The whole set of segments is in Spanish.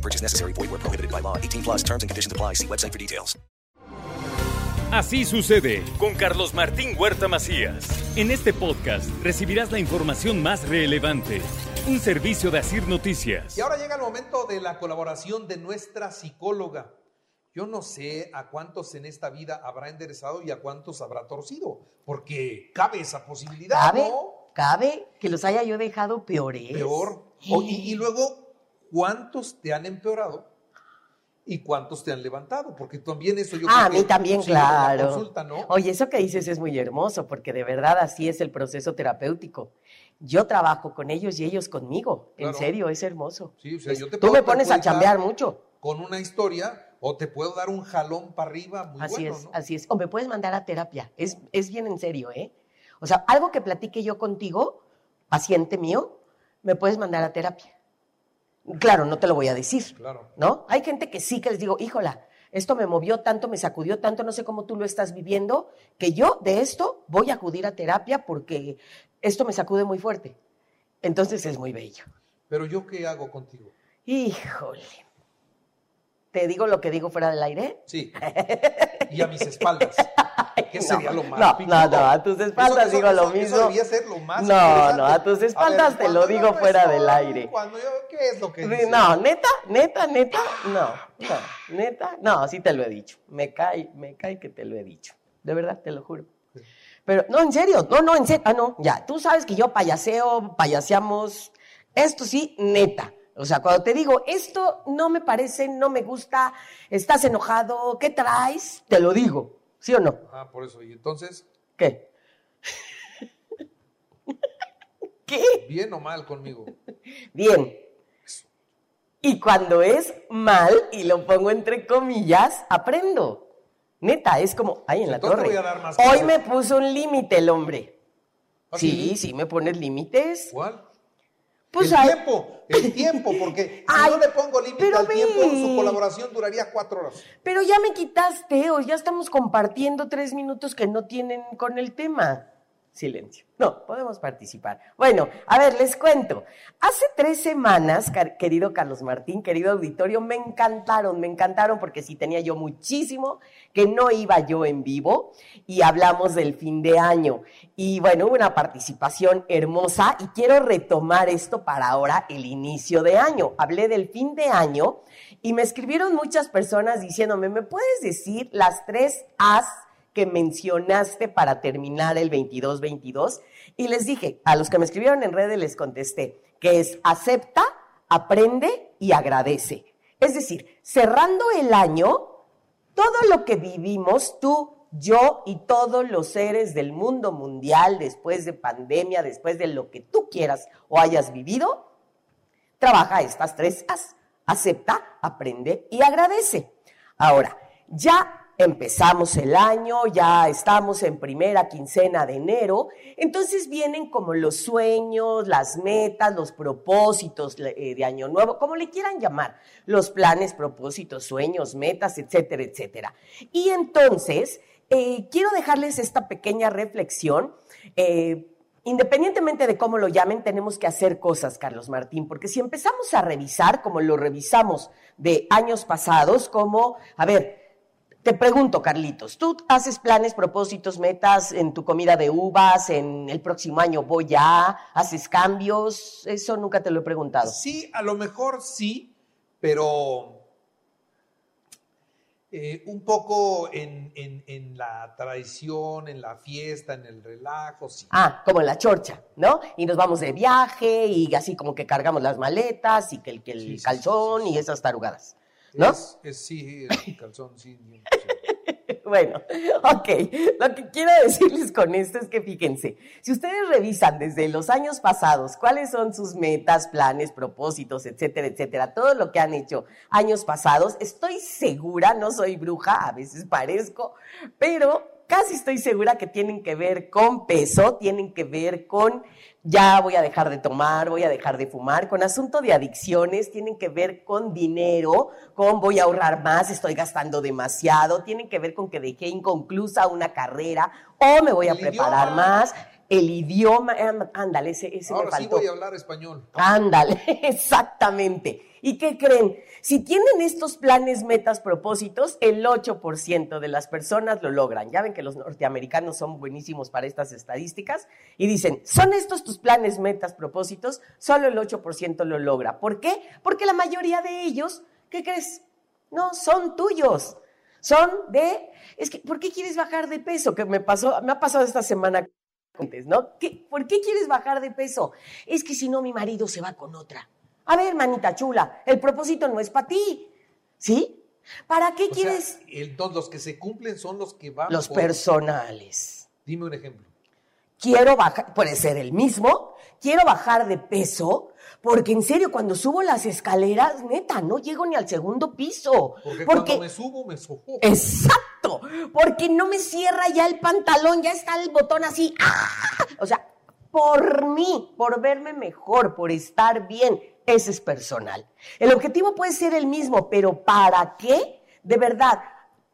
No purchase necessary. Void where prohibited by law. 18 plus terms and conditions apply. See website for details. Así sucede con Carlos Martín Huerta Macías. En este podcast recibirás la información más relevante. Un servicio de Asir Noticias. Y ahora llega el momento de la colaboración de nuestra psicóloga. Yo no sé a cuántos en esta vida habrá enderezado y a cuántos habrá torcido, porque cabe esa posibilidad, ¿Cabe? ¿no? ¿Cabe que los haya yo dejado peores? Peor. O- y, y luego, ¿cuántos te han empeorado y cuántos te han levantado? Porque también eso yo Ah, a creo mí que también, claro. consulta, ¿no? Oye, eso que dices es muy hermoso, porque de verdad así es el proceso terapéutico. Yo trabajo con ellos y ellos conmigo. En serio, es hermoso. Sí, o sea, yo te Tú puedo- me pones a chambear mucho. Con una historia o te puedo dar un jalón para arriba muy Así bueno, es, ¿no? así es. O me puedes mandar a terapia. Es, es bien en serio, ¿eh? O sea, algo que platique yo contigo, paciente mío, me puedes mandar a terapia. Claro, no te lo voy a decir. Claro. ¿No? Hay gente que sí que les digo, híjola, esto me movió tanto, me sacudió tanto, no sé cómo tú lo estás viviendo, que yo de esto voy a acudir a terapia porque esto me sacude muy fuerte. Entonces es muy bello. Pero yo qué hago contigo? Híjole. ¿Te digo lo que digo fuera del aire? Sí. Y a mis espaldas. ¿Qué No, sería lo más? no, pico? no, no, a tus espaldas Eso- digo eso- lo eso- mismo. Eso debía ser lo más No, no, a tus espaldas te lo digo fuera del aire. Cuando yo, ¿qué es lo que dice? No, neta, neta, neta, no, no, neta, no, sí te lo he dicho. Me cae, me cae que te lo he dicho. De verdad, te lo juro. Pero, no, en serio, no, no, en serio, ah, no, ya, tú sabes que yo payaseo, payaseamos, esto sí, neta. O sea, cuando te digo, esto no me parece, no me gusta, estás enojado, ¿qué traes? Te lo digo, ¿sí o no? Ah, por eso. Y entonces, ¿Qué? ¿Qué? bien o mal conmigo. Bien. Y cuando es mal, y lo pongo entre comillas, aprendo. Neta, es como, ay, en la torre. voy a dar más Hoy me puso un límite el hombre. ¿Ah, Sí, sí, me pones límites. ¿Cuál? Pues el tiempo, el tiempo, porque si Ay, no le pongo límite al tiempo, su colaboración duraría cuatro horas. Pero ya me quitaste, o ya estamos compartiendo tres minutos que no tienen con el tema. Silencio. No, podemos participar. Bueno, a ver, les cuento. Hace tres semanas, querido Carlos Martín, querido auditorio, me encantaron, me encantaron porque sí tenía yo muchísimo que no iba yo en vivo y hablamos del fin de año. Y bueno, hubo una participación hermosa y quiero retomar esto para ahora, el inicio de año. Hablé del fin de año y me escribieron muchas personas diciéndome, ¿me puedes decir las tres As que mencionaste para terminar el 22-22? Y les dije, a los que me escribieron en redes les contesté, que es acepta, aprende y agradece. Es decir, cerrando el año, todo lo que vivimos, tú, yo y todos los seres del mundo mundial después de pandemia, después de lo que tú quieras o hayas vivido, trabaja estas tres As. Acepta, aprende y agradece. Ahora, ya empezamos el año, ya estamos en primera quincena de enero, entonces vienen como los sueños, las metas, los propósitos eh, de año nuevo, como le quieran llamar, los planes, propósitos, sueños, metas, etcétera, etcétera. Y entonces, eh, quiero dejarles esta pequeña reflexión. eh, Independientemente de cómo lo llamen, tenemos que hacer cosas, Carlos Martín, porque si empezamos a revisar, como lo revisamos de años pasados, como, a ver, te pregunto, Carlitos, ¿tú haces planes, propósitos, metas en tu comida de uvas, en el próximo año voy a, haces cambios? Eso nunca te lo he preguntado. Sí, a lo mejor sí, pero eh, un poco en, en- en la tradición, en la fiesta, en el relajo, sí. Ah, como en la chorcha, ¿no? Y nos vamos de viaje y así como que cargamos las maletas y que el, que el Sí, calzón sí, y esas tarugadas, ¿no? Es, es- sí, calzón, sí. Bueno, ok. Lo que quiero decirles con esto es que fíjense, si ustedes revisan desde los años pasados cuáles son sus metas, planes, propósitos, etcétera, etcétera, todo lo que han hecho años pasados, estoy segura, no soy bruja, a veces parezco, pero casi estoy segura que tienen que ver con peso, tienen que ver con ya voy a dejar de tomar, voy a dejar de fumar, con asunto de adicciones, tienen que ver con dinero, con voy a ahorrar más, estoy gastando demasiado, tienen que ver con que dejé inconclusa una carrera o me voy a preparar idioma. más. El idioma, eh, ándale, ese, ese me Ahora sí faltó. voy a hablar español. Ándale, exactamente. ¿Y qué creen? Si tienen estos planes, metas, propósitos, el 8% de las personas lo logran. Ya ven que los norteamericanos son buenísimos para estas estadísticas y dicen, ¿son estos tus planes, metas, propósitos? Solo el 8% lo logra. ¿Por qué? Porque la mayoría de ellos, ¿qué crees? No son tuyos. Son de, es que, ¿por qué quieres bajar de peso? Que me pasó, me ha pasado esta semana ¿no? ¿Qué- ¿Por qué quieres bajar de peso? Es que si no, mi marido se va con otra. A ver, manita chula, el propósito no es para ti, ¿sí? ¿Para qué O sea, quieres entonces los que se cumplen son los que van los por- personales? Dime un ejemplo. Quiero bajar, puede ser el mismo, quiero bajar de peso, porque en serio, cuando subo las escaleras, neta, no llego ni al segundo piso. Porque, cuando me subo, me sofoco. Exacto, porque no me cierra ya el pantalón, ya está el botón así. ¡ah! O sea, por mí, por verme mejor, por estar bien, ese es personal. El objetivo puede ser el mismo, pero ¿para qué? De verdad.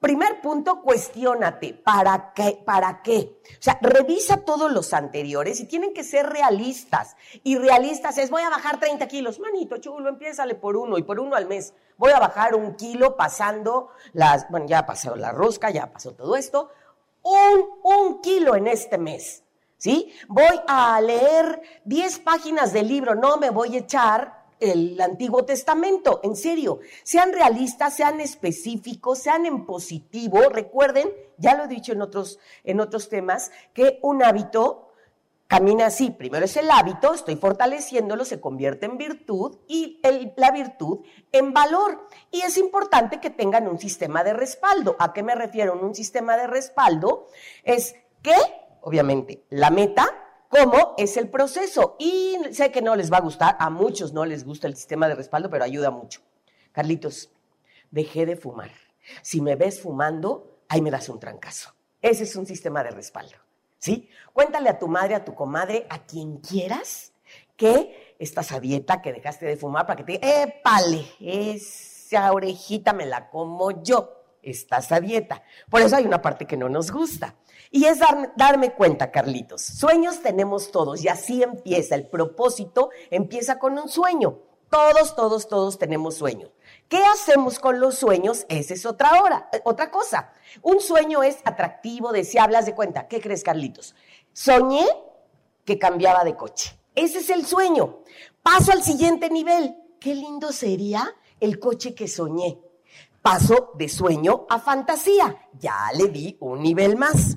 Primer punto, cuestiónate. ¿Para qué? ¿Para qué? O sea, revisa todos los anteriores y tienen que ser realistas. Y realistas es, voy a bajar 30 kilos. Manito chulo, empiézale por uno y por uno al mes. Voy a bajar un kilo pasando las, bueno, ya pasó la rosca, ya pasó todo esto. Un, un kilo en este mes. ¿Sí? Voy a leer 10 páginas del libro, no me voy a echar el Antiguo Testamento, en serio. Sean realistas, sean específicos, sean en positivo. Recuerden, ya lo he dicho en otros, en otros temas, que un hábito camina así. Primero es el hábito, estoy fortaleciéndolo, se convierte en virtud y la virtud en valor. Y es importante que tengan un sistema de respaldo. ¿A qué me refiero? Un sistema de respaldo es que, obviamente, la meta, cómo es el proceso. Y sé que no les va a gustar, a muchos no les gusta el sistema de respaldo, pero ayuda mucho. Carlitos, dejé de fumar. Si me ves fumando, ahí me das un trancazo. Ese es un sistema de respaldo. ¿Sí? Cuéntale a tu madre, a tu comadre, a quien quieras, que estás a dieta, que dejaste de fumar para que te diga, épale, esa orejita me la como yo. Estás a dieta. Por eso hay una parte que no nos gusta. Y es darme, darme cuenta, Carlitos. Sueños tenemos todos y así empieza. El propósito empieza con un sueño. Todos, todos, todos tenemos sueños. ¿Qué hacemos con los sueños? Esa es otra hora, eh, otra cosa. Un sueño es atractivo, deseable, de cuenta. ¿Qué crees, Carlitos? Soñé que cambiaba de coche. Ese es el sueño. Paso al siguiente nivel. Qué lindo sería el coche que soñé. Paso de sueño a fantasía. Ya le di un nivel más.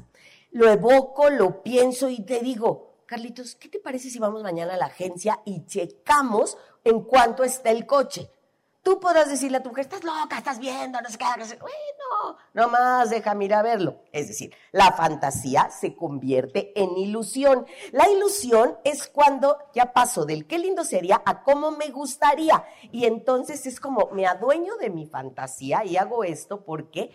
Lo evoco, lo pienso y te digo, Carlitos, ¿qué te parece si vamos mañana a la agencia y checamos en cuánto está el coche? Tú podrás decirle a tu mujer, estás loca, estás viendo, no sé qué. No sé. Bueno, nomás déjame ir a verlo. Es decir, la fantasía se convierte en ilusión. La ilusión es cuando ya paso del qué lindo sería a cómo me gustaría. Y entonces es como me adueño de mi fantasía y hago esto porque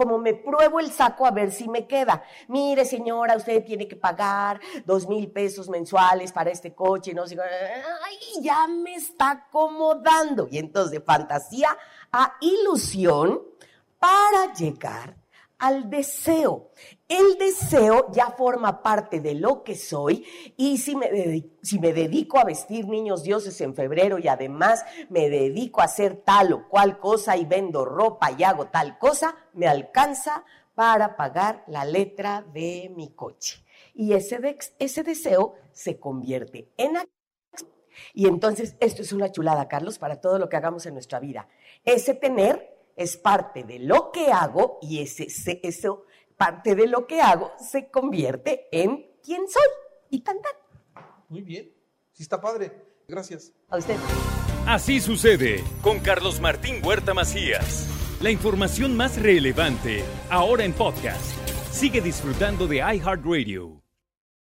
como me pruebo el saco a ver si me queda. Mire, señora, usted tiene que pagar dos mil pesos mensuales para este coche, no ay, ya me está acomodando. Y entonces de fantasía a ilusión para llegar al deseo. El deseo ya forma parte de lo que soy y si me, dedi- si me dedico a vestir niños dioses en febrero y además me dedico a hacer tal o cual cosa y vendo ropa y hago tal cosa, me alcanza para pagar la letra de mi coche. Y ese, ese deseo se convierte en acción. Y entonces esto es una chulada, Carlos, para todo lo que hagamos en nuestra vida. Ese tener es parte de lo que hago y ese, ese- eso, parte de lo que hago, se convierte en quién soy. Y tan tan. Muy bien. Sí está padre. Gracias. A usted. Así sucede con Carlos Martín Huerta Macías. La información más relevante, ahora en podcast. Sigue disfrutando de iHeartRadio.